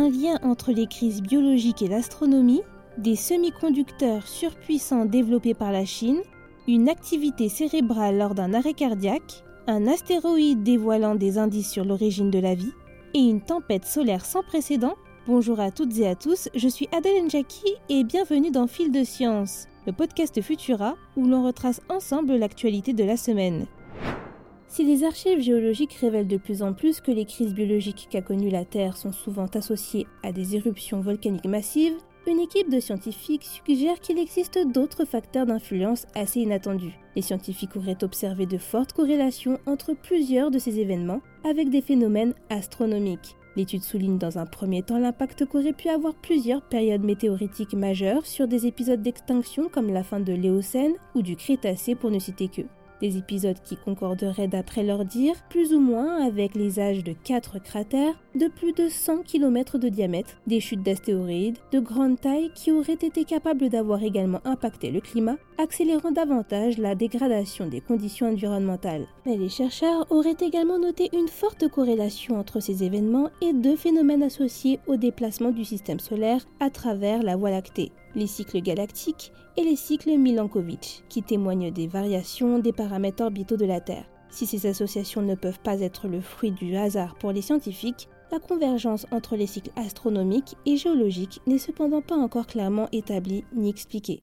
un lien entre les crises biologiques et l'astronomie, des semi-conducteurs surpuissants développés par la Chine, une activité cérébrale lors d'un arrêt cardiaque, un astéroïde dévoilant des indices sur l'origine de la vie, et une tempête solaire sans précédent Bonjour à toutes et à tous, je suis Adèle Njaki et bienvenue dans Fil de Science, le podcast Futura où l'on retrace ensemble l'actualité de la semaine. Si les archives géologiques révèlent de plus en plus que les crises biologiques qu'a connues la Terre sont souvent associées à des éruptions volcaniques massives, une équipe de scientifiques suggère qu'il existe d'autres facteurs d'influence assez inattendus. Les scientifiques auraient observé de fortes corrélations entre plusieurs de ces événements avec des phénomènes astronomiques. L'étude souligne dans un premier temps l'impact qu'auraient pu avoir plusieurs périodes météoritiques majeures sur des épisodes d'extinction comme la fin de l'Éocène ou du Crétacé pour ne citer que. Des épisodes qui concorderaient d'après leur dire plus ou moins avec les âges de quatre cratères de plus de 100 km de diamètre, des chutes d'astéroïdes de grande taille qui auraient été capables d'avoir également impacté le climat, accélérant davantage la dégradation des conditions environnementales. Mais les chercheurs auraient également noté une forte corrélation entre ces événements et deux phénomènes associés au déplacement du système solaire à travers la Voie lactée les cycles galactiques et les cycles Milankovitch, qui témoignent des variations des paramètres orbitaux de la Terre. Si ces associations ne peuvent pas être le fruit du hasard pour les scientifiques, la convergence entre les cycles astronomiques et géologiques n'est cependant pas encore clairement établie ni expliquée.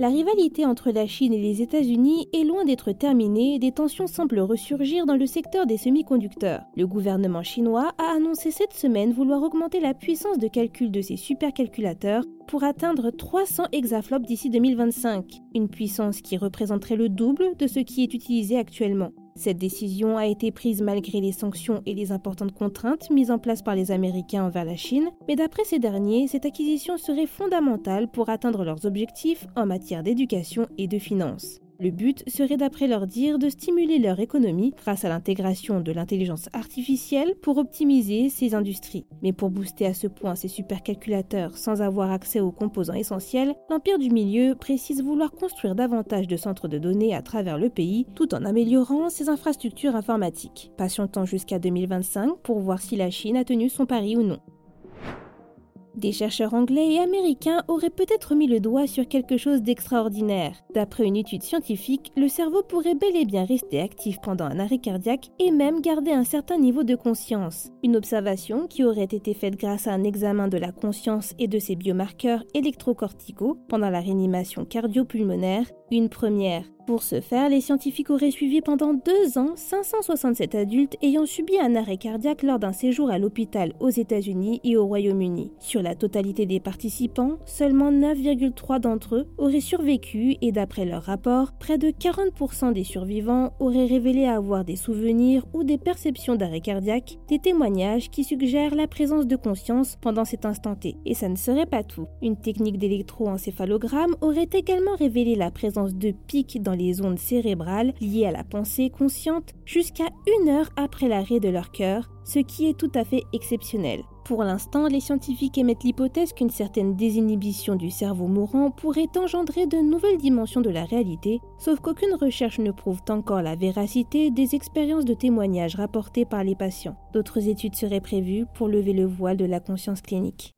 La rivalité entre la Chine et les États-Unis est loin d'être terminée, des tensions semblent ressurgir dans le secteur des semi-conducteurs. Le gouvernement chinois a annoncé cette semaine vouloir augmenter la puissance de calcul de ses supercalculateurs pour atteindre 300 hexaflops d'ici 2025, une puissance qui représenterait le double de ce qui est utilisé actuellement. Cette décision a été prise malgré les sanctions et les importantes contraintes mises en place par les Américains envers la Chine, mais d'après ces derniers, cette acquisition serait fondamentale pour atteindre leurs objectifs en matière d'éducation et de finances. Le but serait d'après leur dire de stimuler leur économie grâce à l'intégration de l'intelligence artificielle pour optimiser ces industries. Mais pour booster à ce point ces supercalculateurs sans avoir accès aux composants essentiels, l'Empire du Milieu précise vouloir construire davantage de centres de données à travers le pays tout en améliorant ses infrastructures informatiques. Patientant jusqu'à 2025 pour voir si la Chine a tenu son pari ou non. Des chercheurs anglais et américains auraient peut-être mis le doigt sur quelque chose d'extraordinaire. D'après une étude scientifique, le cerveau pourrait bel et bien rester actif pendant un arrêt cardiaque et même garder un certain niveau de conscience. Une observation qui aurait été faite grâce à un examen de la conscience et de ses biomarqueurs électrocorticaux pendant la réanimation cardio-pulmonaire, une première. Pour ce faire, les scientifiques auraient suivi pendant deux ans 567 adultes ayant subi un arrêt cardiaque lors d'un séjour à l'hôpital aux États-Unis et au Royaume-Uni. Sur la totalité des participants, seulement 9,3 d'entre eux auraient survécu et d'après leur rapport, près de 40% des survivants auraient révélé avoir des souvenirs ou des perceptions d'arrêt cardiaque, des témoignages qui suggèrent la présence de conscience pendant cet instant T. Et ça ne serait pas tout. Une technique d'électroencéphalogramme aurait également révélé la présence de pics dans les ondes cérébrales liées à la pensée consciente jusqu'à une heure après l'arrêt de leur cœur, ce qui est tout à fait exceptionnel. Pour l'instant, les scientifiques émettent l'hypothèse qu'une certaine désinhibition du cerveau mourant pourrait engendrer de nouvelles dimensions de la réalité, sauf qu'aucune recherche ne prouve encore la véracité des expériences de témoignages rapportées par les patients. D'autres études seraient prévues pour lever le voile de la conscience clinique.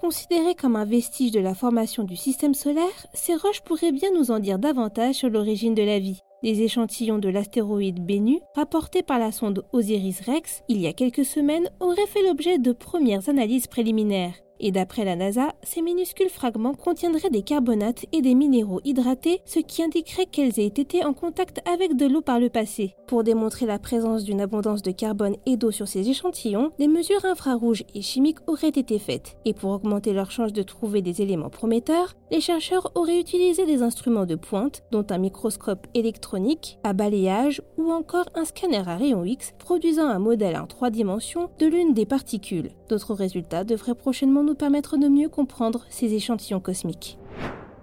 Considérées comme un vestige de la formation du système solaire, ces roches pourraient bien nous en dire davantage sur l'origine de la vie. Des échantillons de l'astéroïde Bennu, rapportés par la sonde Osiris-Rex il y a quelques semaines, auraient fait l'objet de premières analyses préliminaires. Et d'après la NASA, ces minuscules fragments contiendraient des carbonates et des minéraux hydratés, ce qui indiquerait qu'elles aient été en contact avec de l'eau par le passé. Pour démontrer la présence d'une abondance de carbone et d'eau sur ces échantillons, des mesures infrarouges et chimiques auraient été faites. Et pour augmenter leur chance de trouver des éléments prometteurs, les chercheurs auraient utilisé des instruments de pointe, dont un microscope électronique, à balayage ou encore un scanner à rayon X produisant un modèle en trois dimensions de l'une des particules. D'autres résultats devraient prochainement nous permettre de mieux comprendre ces échantillons cosmiques.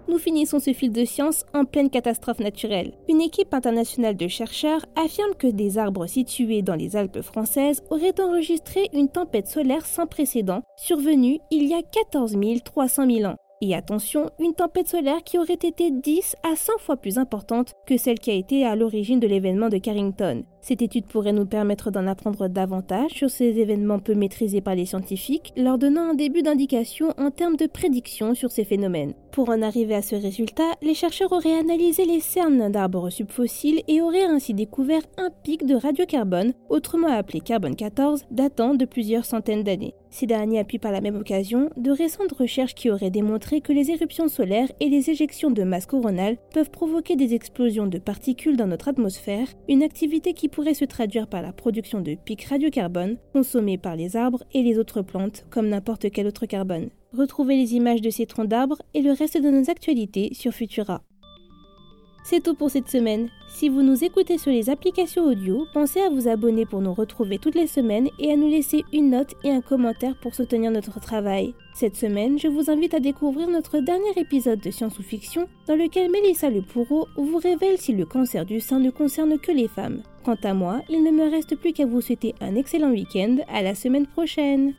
Nous finissons ce fil de science en pleine catastrophe naturelle. Une équipe internationale de chercheurs affirme que des arbres situés dans les Alpes françaises auraient enregistré une tempête solaire sans précédent, survenue il y a 14 300 000 ans. Et attention, une tempête solaire qui aurait été 10 à 100 fois plus importante que celle qui a été à l'origine de l'événement de Carrington. Cette étude pourrait nous permettre d'en apprendre davantage sur ces événements peu maîtrisés par les scientifiques, leur donnant un début d'indication en termes de prédiction sur ces phénomènes. Pour en arriver à ce résultat, les chercheurs auraient analysé les cernes d'arbres subfossiles et auraient ainsi découvert un pic de radiocarbone, autrement appelé carbone 14, datant de plusieurs centaines d'années. Ces derniers appuient par la même occasion de récentes recherches qui auraient démontré que les éruptions solaires et les éjections de masse coronale peuvent provoquer des explosions de particules dans notre atmosphère, une activité qui pourrait se traduire par la production de pics radiocarbone consommés par les arbres et les autres plantes comme n'importe quel autre carbone. Retrouvez les images de ces troncs d'arbres et le reste de nos actualités sur Futura. C'est tout pour cette semaine. Si vous nous écoutez sur les applications audio, pensez à vous abonner pour nous retrouver toutes les semaines et à nous laisser une note et un commentaire pour soutenir notre travail. Cette semaine, je vous invite à découvrir notre dernier épisode de Science ou Fiction dans lequel Mélissa Le Pourreau vous révèle si le cancer du sein ne concerne que les femmes. Quant à moi, il ne me reste plus qu'à vous souhaiter un excellent week-end. À la semaine prochaine!